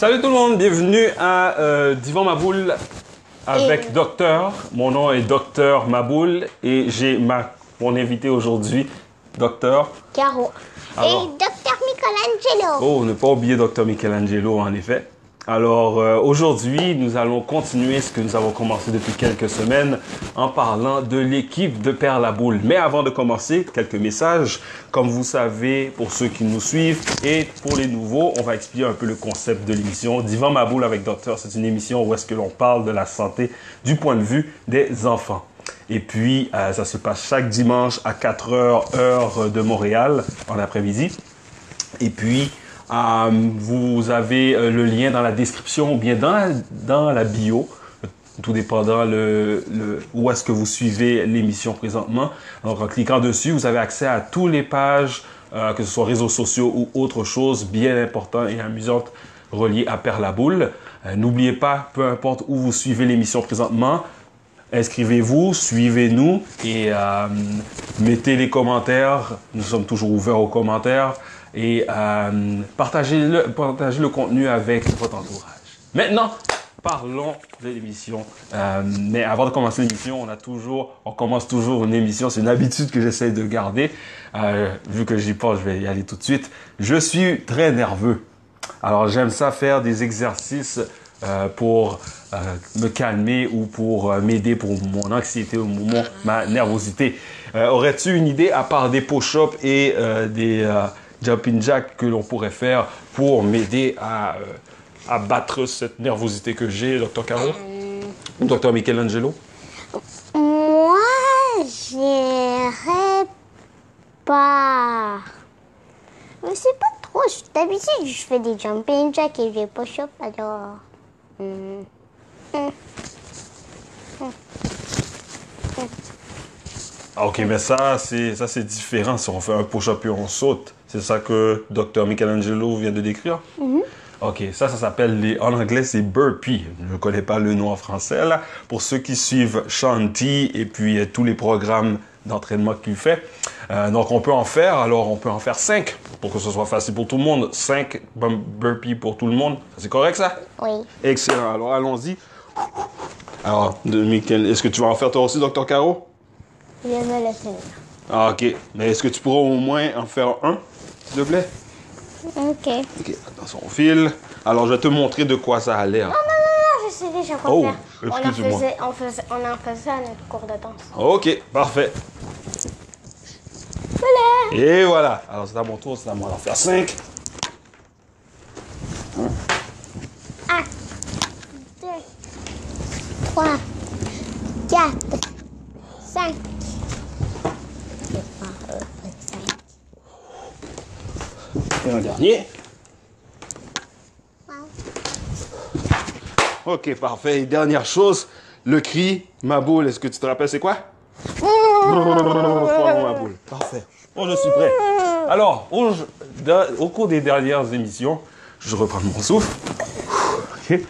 Salut tout le monde, bienvenue à euh, Divan Maboul avec Et- Docteur. Mon nom est Docteur Maboul et j'ai ma mon invité aujourd'hui, Docteur. Caro. Alors. Et Docteur Michelangelo. Oh, ne pas oublier Docteur Michelangelo en effet. Alors euh, aujourd'hui, nous allons continuer ce que nous avons commencé depuis quelques semaines en parlant de l'équipe de Père la Boule. Mais avant de commencer, quelques messages. Comme vous savez, pour ceux qui nous suivent et pour les nouveaux, on va expliquer un peu le concept de l'émission. Divan ma boule avec Docteur, c'est une émission où est-ce que l'on parle de la santé du point de vue des enfants. Et puis, euh, ça se passe chaque dimanche à 4 heures, heure de Montréal, en après-midi. Et puis, vous avez euh, le lien dans la description ou bien dans la, dans la bio, tout dépendant le, où est-ce que vous suivez l'émission présentement. Donc, en cliquant dessus, vous avez accès à toutes les pages, euh, que ce soit réseaux sociaux ou autre chose bien importante et amusante reliée à Père la Boule. Euh, N'oubliez pas, peu importe où vous suivez l'émission présentement, Inscrivez-vous, suivez-nous et euh, mettez les commentaires. Nous sommes toujours ouverts aux commentaires et euh, partagez, le, partagez le contenu avec votre entourage. Maintenant, parlons de l'émission. Euh, mais avant de commencer l'émission, on on commence toujours une émission. C'est une habitude que j'essaie de garder. Euh, vu que j'y pense, je vais y aller tout de suite. Je suis très nerveux. Alors j'aime ça faire des exercices euh, pour me calmer ou pour m'aider pour mon anxiété ou mon, ma nervosité. Aurais-tu une idée à part des push-ups et des jumping jacks que l'on pourrait faire pour m'aider à, euh, à battre cette nervosité que j'ai, Dr. Caro? Ou Dr. Michelangelo? Moi, j'irai pas. Mais c'est pas trop. D'habitude, je fais des jumping jacks et des push-ups, alors. hmm. Ah, ok, mais ça, c'est ça c'est différent si on fait un push-up et on saute. C'est ça que Dr. Michelangelo vient de décrire? Ok, ça, ça s'appelle, les... en anglais, c'est burpee. Je ne connais pas le nom en français, là. Pour ceux qui suivent Shanti et puis euh, tous les programmes d'entraînement qu'il fait. Euh, donc, on peut en faire, alors on peut en faire cinq pour que ce soit facile pour tout le monde. Cinq bum- burpees pour tout le monde. C'est correct, ça? Oui. Excellent. Alors, allons-y. Alors, est-ce que tu vas en faire toi aussi, Dr. Caro? Vais me le tenir. Ah, ok. Mais est-ce que tu pourras au moins en faire un, s'il te plaît? Ok. Ok, attention, on file. Alors, je vais te montrer de quoi ça a l'air. Non, non, je sais déjà quoi Oh, faire. On en, faisait, on, faisait, on en faisait à notre cours de danse. Ok, parfait. Voilà. Et voilà. Alors, c'est à mon tour, c'est à moi d'en faire 5. 1, 2, 3, 4, 5. Et un dernier. Ok, parfait. Et dernière chose, le cri, ma boule. Est-ce que tu te rappelles, c'est quoi? Ma boule. Parfait. Bon, je suis prêt. Alors, au, au cours des dernières émissions, je reprends mon souffle. Ok.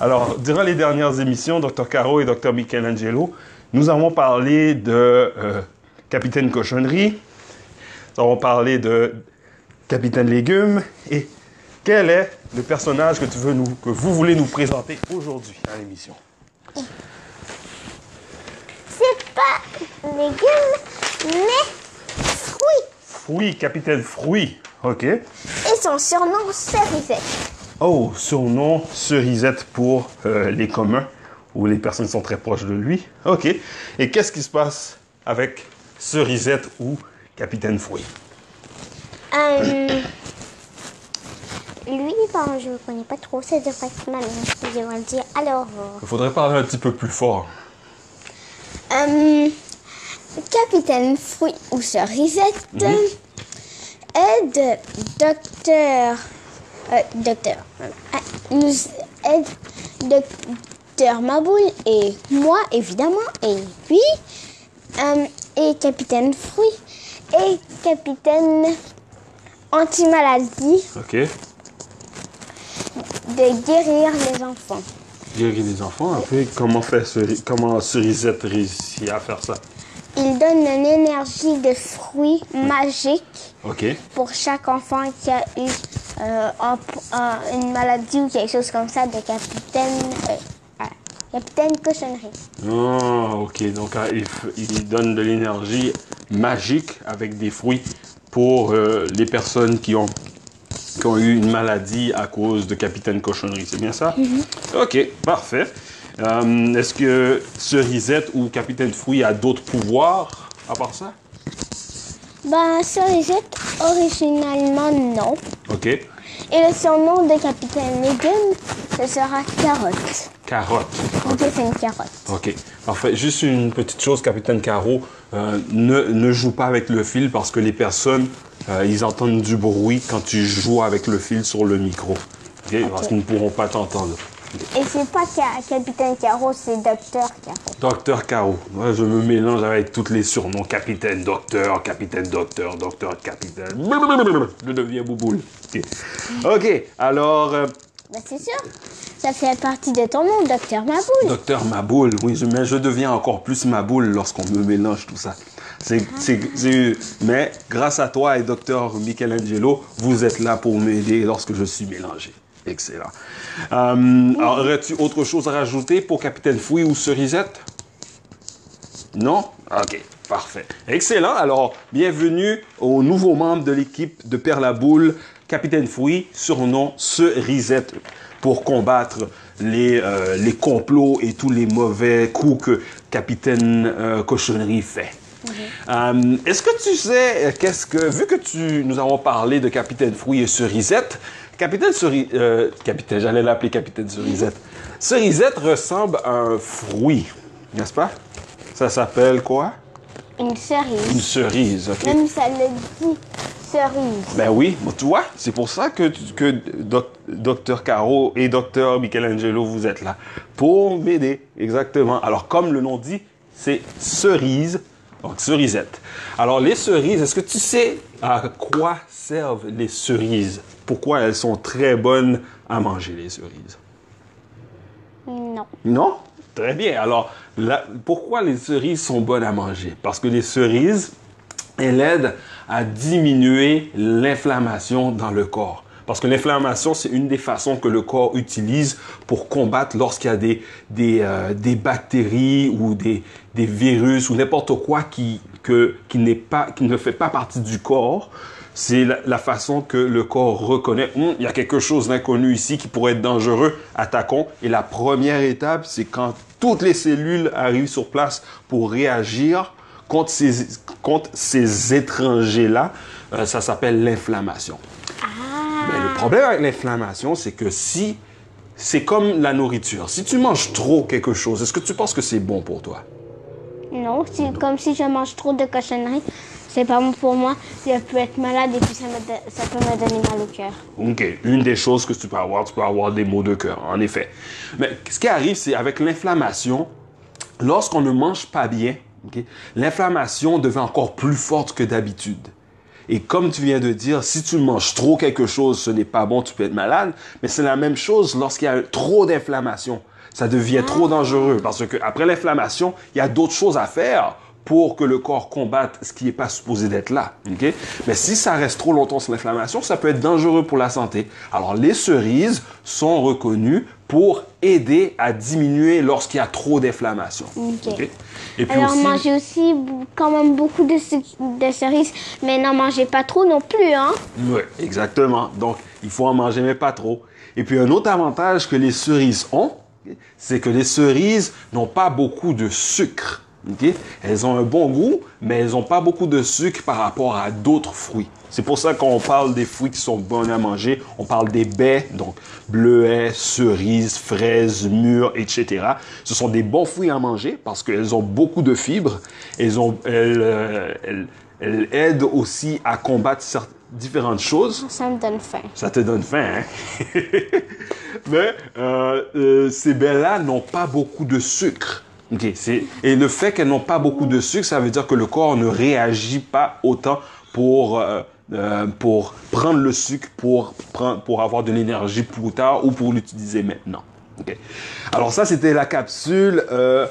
Alors, durant les dernières émissions, Dr. Caro et Dr. Michelangelo, nous avons parlé de euh, Capitaine Cochonnerie, nous avons parlé de Capitaine Légumes et quel est le personnage que tu veux nous, que vous voulez nous présenter aujourd'hui à l'émission? C'est pas légumes, mais fruits. Oui, Capitaine Fruit. OK. Et son surnom, Cerisette. Oh, surnom Cerisette pour euh, les communs ou les personnes qui sont très proches de lui. OK. Et qu'est-ce qui se passe avec Cerisette ou Capitaine Fruit? Euh, lui, ben, je ne connais pas trop, être ma mère qui devrait le dire. Alors, euh, Il faudrait parler un petit peu plus fort. euh, Capitaine Fruit ou Cerisette aide Docteur. euh, docteur. nous aide Docteur Maboule et moi, évidemment, et lui, euh, et Capitaine Fruit, et Capitaine Anti-Maladie OK. de guérir les enfants. Guérir les enfants un peu. Comment, fait Ceri- comment Cerisette réussit à faire ça? Il donne une énergie de fruits magique OK. pour chaque enfant qui a eu euh, un- un- une maladie ou quelque chose comme ça de capitaine, euh, capitaine cochonnerie. Ah, ok. Donc, il, f- il donne de l'énergie magique avec des fruits pour euh, les personnes qui ont, qui ont eu une maladie à cause de Capitaine Cochonnerie. C'est bien ça? Ok, parfait. Euh, Est-ce que Cerisette ou Capitaine Fruit a d'autres pouvoirs à part ça? Ben, Cerisette, originalement, non. Ok. Et le surnom de capitaine Megan, ce sera Carotte. Carotte. Ok, c'est une carotte. OK. Parfait. Juste une petite chose, Capitaine Caro. euh, ne, ne joue pas avec le fil parce que les personnes, euh, ils entendent du bruit quand tu joues avec le fil sur le micro. OK? Parce qu'ils ne pourront pas t'entendre. Et c'est pas Ca- capitaine Caro, c'est docteur Caro. Docteur Caro. Moi, je me mélange avec tous les surnoms. Capitaine, docteur, capitaine, docteur, docteur, capitaine. Je deviens bouboule. OK. Alors, euh, Ben, c'est sûr. Ça fait partie de ton nom, docteur Maboule. Docteur Maboule, oui, mais je deviens encore plus Maboule lorsqu'on me mélange tout ça. Mais grâce à toi et Docteur Michelangelo, vous êtes là pour m'aider lorsque je suis mélangé. Excellent. Euh, alors, aurais-tu autre chose à rajouter pour Capitaine Fouille ou Cerisette? Non? OK, parfait. Excellent. Alors, bienvenue aux nouveaux membres de l'équipe de Père la Boule, Capitaine Fouille, surnom Cerisette, pour combattre les, euh, les complots et tous les mauvais coups que Capitaine euh, Cochonnerie fait. Euh, Est-ce que tu sais, qu'est-ce que, vu que tu, nous avons parlé de Capitaine Fouille et Cerisette, Capitaine Cerisette, Capitaine, j'allais l'appeler Capitaine Cerisette. Cerisette ressemble à un fruit, n'est-ce pas? Ça s'appelle quoi? Une Une cerise. cerise, ok? Même ça le dit, cerise. Ben oui, tu vois, c'est pour ça que, que Docteur Caro et Docteur Michelangelo, vous êtes là. Pour m'aider, exactement. Alors, comme le nom dit, c'est cerise, donc cerisette. Alors, les cerises, est-ce que tu sais à quoi servent les cerises? Pourquoi elles sont très bonnes à manger, les cerises? Non. Non? Très bien. Alors, la- pourquoi les cerises sont bonnes à manger? Parce que les cerises, elles aident à diminuer l'inflammation dans le corps. Parce que l'inflammation, c'est une des façons que le corps utilise pour combattre lorsqu'il y a des, des, euh, des bactéries ou des, des virus ou n'importe quoi qui, que, qui, pas, qui ne fait pas partie du corps. C'est la, la façon que le corps reconnaît, Hum, il y a quelque chose d'inconnu ici qui pourrait être dangereux, attaquons. Et la première étape, c'est quand toutes les cellules arrivent sur place pour réagir contre ces, contre ces étrangers-là, euh, ça s'appelle l'inflammation. Mais le problème avec l'inflammation, c'est que si c'est comme la nourriture, si tu manges trop quelque chose, est-ce que tu penses que c'est bon pour toi? Non, c'est comme si je mange trop de cochonneries. C'est pas bon pour moi. Je peux être malade et puis ça, me do- ça peut me donner mal au cœur. OK. Une des choses que tu peux avoir, tu peux avoir des maux de cœur, en effet. Mais ce qui arrive, c'est avec l'inflammation, lorsqu'on ne mange pas bien, L'inflammation devient encore plus forte que d'habitude. Et comme tu viens de dire, si tu manges trop quelque chose, ce n'est pas bon, tu peux être malade. Mais c'est la même chose lorsqu'il y a trop d'inflammation. Ça devient trop dangereux parce que après l'inflammation, il y a d'autres choses à faire pour que le corps combatte ce qui n'est pas supposé d'être là. Mais si ça reste trop longtemps sur l'inflammation, ça peut être dangereux pour la santé. Alors les cerises sont reconnues pour aider à diminuer lorsqu'il y a trop d'inflammation. Ok. ok? Et puis Alors aussi, mangez aussi quand même beaucoup de cerises, mais n'en mangez pas trop non plus, hein? Oui, exactement. Donc, il faut en manger, mais pas trop. Et puis, un autre avantage que les cerises ont, c'est que les cerises n'ont pas beaucoup de sucre. Elles ont un bon goût, mais elles n'ont pas beaucoup de sucre par rapport à d'autres fruits. C'est pour ça qu'on parle des fruits qui sont bons à manger. On parle des baies, donc bleuets, cerises, fraises, mûres, etc. Ce sont des bons fruits à manger parce qu'elles ont beaucoup de fibres. Elles, ont, elles, euh, elles- elles aident aussi à combattre certaines différentes choses. Ça me donne faim. Ça te donne faim, hein? Mais euh, euh, ces baies-là n'ont pas beaucoup de sucre. Ok, c'est- Et le fait qu'elles n'ont pas beaucoup de sucre, ça veut dire que le corps ne réagit pas autant pour, euh, euh, pour prendre le sucre pour, pour avoir de l'énergie plus tard ou pour l'utiliser maintenant. Ok. Alors ça, c'était la capsule euh,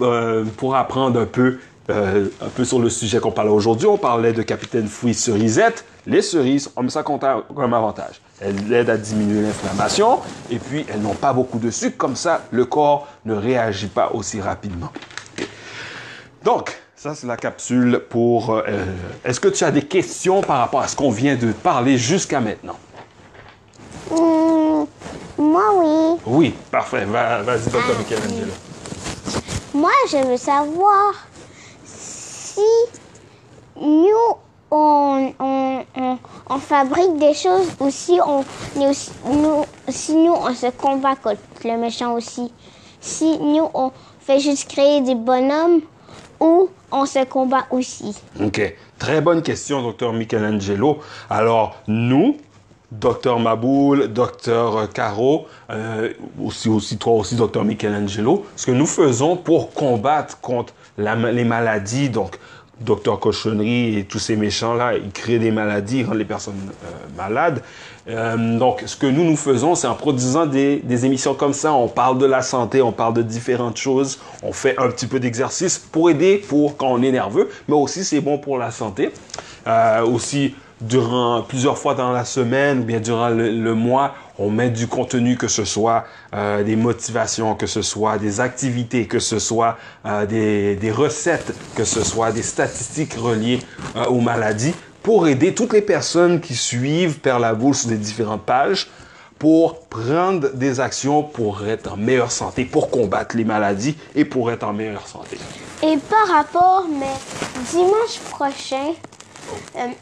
euh, pour apprendre un peu, un peu sur le sujet qu'on parlait aujourd'hui. On parlait de Capitaine Fouille Cerisette, Les cerises, on met ça comme avantage. Elles aident à diminuer l'inflammation et puis elles n'ont pas beaucoup de sucre. Comme ça, le corps ne réagit pas aussi rapidement. Donc, ça, c'est la capsule pour... Euh, Est-ce que tu as des questions par rapport à ce qu'on vient de parler jusqu'à maintenant? Hmm, moi, oui. Oui, parfait. Va- Vas-y, Dr. Ah, Michelangelo. Moi, je veux savoir si nous, on, fabrique des choses ou si, on, nous, on se combat contre le méchant aussi. Si nous, on fait juste créer des bonhommes ou on se combat aussi. OK. Très bonne question, docteur Michelangelo. Alors, nous, docteur Maboul, docteur Caro, euh, aussi, toi aussi, docteur Michelangelo, ce que nous faisons pour combattre contre les maladies, donc docteur Cochonnerie et tous ces méchants-là, ils créent des maladies, ils rendent les personnes euh, malades. Euh, donc, ce que nous, nous faisons, c'est en produisant des, émissions comme ça, on parle de la santé, on parle de différentes choses, on fait un petit peu d'exercice pour aider pour quand on est nerveux, mais aussi c'est bon pour la santé. Euh, aussi, durant plusieurs fois dans la semaine ou bien durant le mois, on met du contenu, que ce soit euh, des motivations, que ce soit des activités, que ce soit euh, des, des recettes, que ce soit des statistiques reliées euh, aux maladies, pour aider toutes les personnes qui suivent Père la Boule sur les différentes pages pour prendre des actions pour être en meilleure santé, pour combattre les maladies et pour être en meilleure santé. Et par rapport, mais dimanche prochain,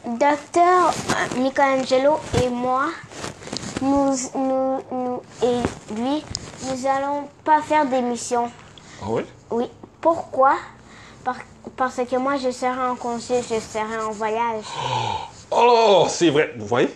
docteur Michelangelo et moi, nous, nous, nous et lui, nous allons pas faire d'émission. Ah oui? Oui. Pourquoi? Par- Parce que moi, je serai en congé, je serai en voyage. Oh, c'est vrai. Vous voyez?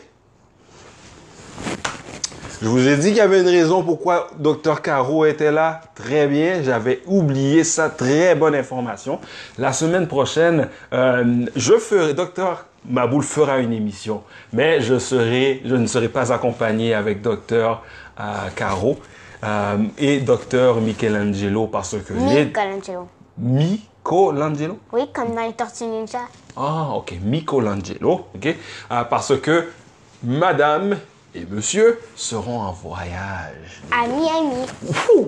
Je vous ai dit qu'il y avait une raison pourquoi Dr Caro était là. Très bien, j'avais oublié ça. Très bonne information. La semaine prochaine, euh, je ferai, Dr Maboul fera une émission, mais je serai, je ne serai pas accompagné avec Dr euh, Caro euh, et Dr Michelangelo parce que les Michelangelo. Michelangelo? Oui, comme dans les Tortues Ninja. Ah, ok, Michelangelo, ok, Ah, parce que madame et monsieur seront en voyage. À Miami.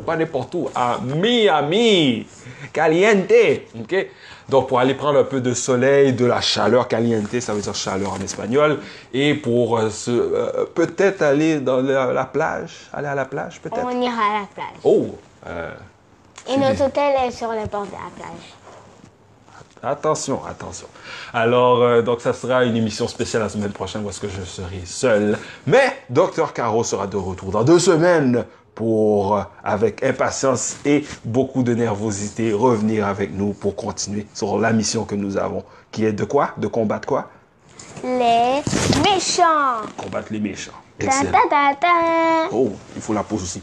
Pas n'importe où, à Miami, caliente, ok? Donc pour aller prendre un peu de soleil, de la chaleur, caliente, ça veut dire chaleur en espagnol, et pour euh, se, euh, peut-être aller dans la, la plage, aller à la plage, peut-être? On ira à la plage. Oh, euh, Et notre hôtel est sur le bord de la plage. Attention, attention. Alors, euh, donc, ça sera une émission spéciale la semaine prochaine où est-ce que je serai seul. Mais Dr Caro sera de retour dans deux semaines pour, euh, avec impatience et beaucoup de nervosité, revenir avec nous pour continuer sur la mission que nous avons, qui est de quoi? De combattre quoi? Les méchants. Combattre les méchants. Ta Excellent. ta ta ta. Oh, il faut la pause aussi.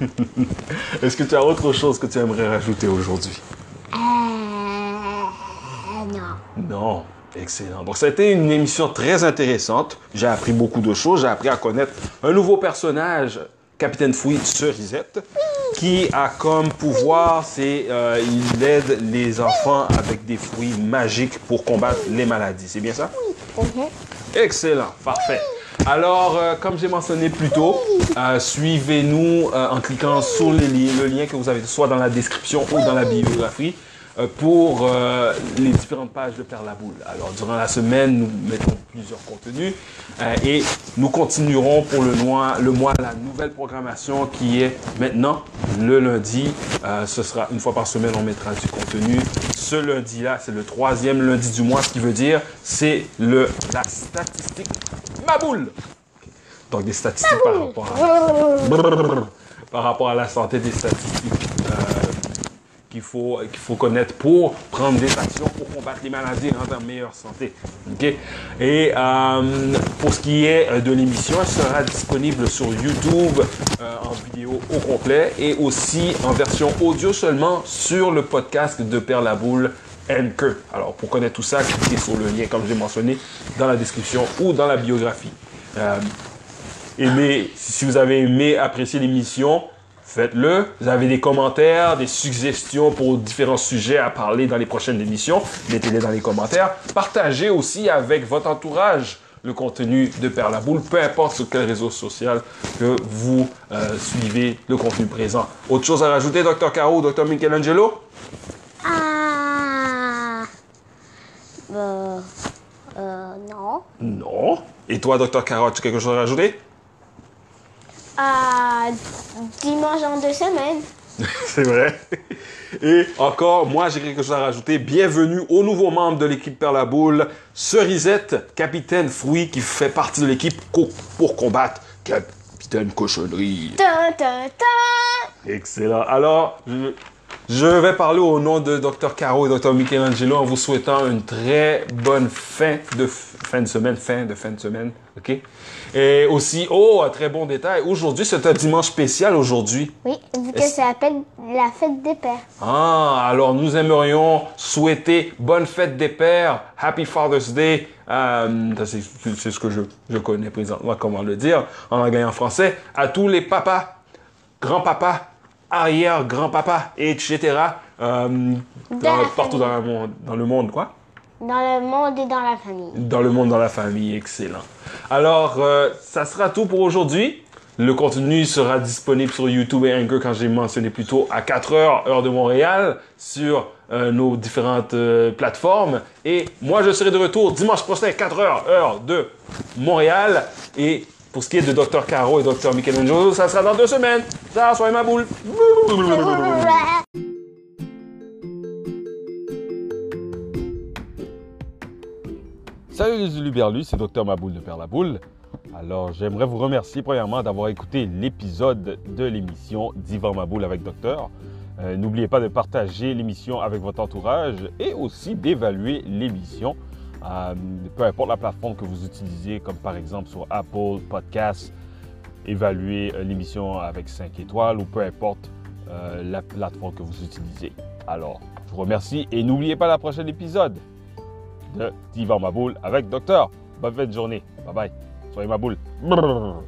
Est-ce que tu as autre chose que tu aimerais rajouter aujourd'hui? Euh, non. Non. Excellent. Donc, ça a été une émission très intéressante. J'ai appris beaucoup de choses. J'ai appris à connaître un nouveau personnage, Capitaine Fouille Cerisette, qui a comme pouvoir, c'est euh, il aide les enfants avec des fruits magiques pour combattre les maladies. C'est bien ça? Mhm. Excellent, parfait. Alors, euh, comme j'ai mentionné plus tôt, euh, suivez-nous euh, en cliquant sur le lien que vous avez soit dans la description ou dans la biographie euh, pour les différentes pages de Père la Boule. Alors, durant la semaine, nous mettons plusieurs contenus et nous continuerons pour le mois, la nouvelle programmation qui est maintenant le lundi. Ce sera une fois par semaine, on mettra du contenu. Ce lundi-là, c'est le troisième lundi du mois, ce qui veut dire c'est la statistique ma boule. Donc des statistiques par rapport à rapport à la santé des statistiques euh, qu'il faut, faut connaître pour prendre des actions pour combattre les maladies et rendre en meilleure santé. Et euh, pour ce qui est euh, de l'émission, elle sera disponible sur YouTube en vidéo au complet et aussi en version audio seulement sur le podcast de Père la Alors, pour connaître tout ça, cliquez sur le lien, comme j'ai mentionné, dans la description ou dans la biographie. Euh, aimé, si vous avez aimé, apprécié l'émission, faites-le. Vous avez des commentaires, des suggestions pour différents sujets à parler dans les prochaines émissions, mettez-les dans les commentaires. Partagez aussi avec votre entourage le contenu de Père la Boule, peu importe sur quel réseau social que vous euh, suivez le contenu présent. Autre chose à rajouter, Dr. Caro, Dr. Michelangelo? Ah. Euh, euh, non. Non. Et toi, Dr. Caro, as-tu quelque chose à rajouter? Ah, dimanche en deux semaines. C'est vrai. Et encore, moi, j'ai quelque chose à rajouter. Bienvenue aux nouveaux membres de l'équipe Père la Boule. Cerisette, capitaine Fruit, qui fait partie de l'équipe co- pour combattre capitaine Cochonnerie. Ta, ta, ta. Excellent. Alors, je, je vais parler au nom de Dr. Caro et Dr. Michelangelo en vous souhaitant une très bonne fin de, fin de semaine, fin de fin de semaine, OK? Et aussi, oh, un très bon détail, aujourd'hui, c'est un dimanche spécial aujourd'hui. Oui, vu que ça s'appelle la fête des pères. Ah, alors nous aimerions souhaiter bonne fête des pères, Happy Father's Day. Euh, c'est c'est ce que je, je connais présentement, comment le dire, en anglais et en français, à tous les papas, grands-papas, arrière-grands-papas, etc. euh, dans- partout dans le monde, dans le monde, quoi? Dans le monde et dans la famille. Dans le monde, dans la famille, excellent. Alors, euh, ça sera tout pour aujourd'hui. Le contenu sera disponible sur YouTube et Anchor, quand j'ai mentionné plus tôt, à 4 heures, heure de Montréal, sur euh, nos différentes euh, plateformes. Et moi, je serai de retour dimanche prochain, 4 heures, heure de Montréal. Et pour ce qui est de Dr. Caro et Dr. Michelangelo, ça sera dans deux semaines. Ça, soyez ma boule. Salut les Uluberlus, c'est Dr Maboule de Père la Boule. Alors, j'aimerais vous remercier premièrement d'avoir écouté l'épisode de l'émission d'Ivan Maboule avec Docteur. Euh, N'oubliez pas de partager l'émission avec votre entourage et aussi d'évaluer l'émission, euh, peu importe la plateforme que vous utilisez, comme par exemple sur Apple Podcasts, évaluer euh, l'émission avec 5 étoiles ou peu importe euh, la plateforme que vous utilisez. Alors, je vous remercie et n'oubliez pas la prochaine épisode de Divan Maboule avec Docteur. Bonne fin de journée. Bye bye. Soyez Maboule. Brrr.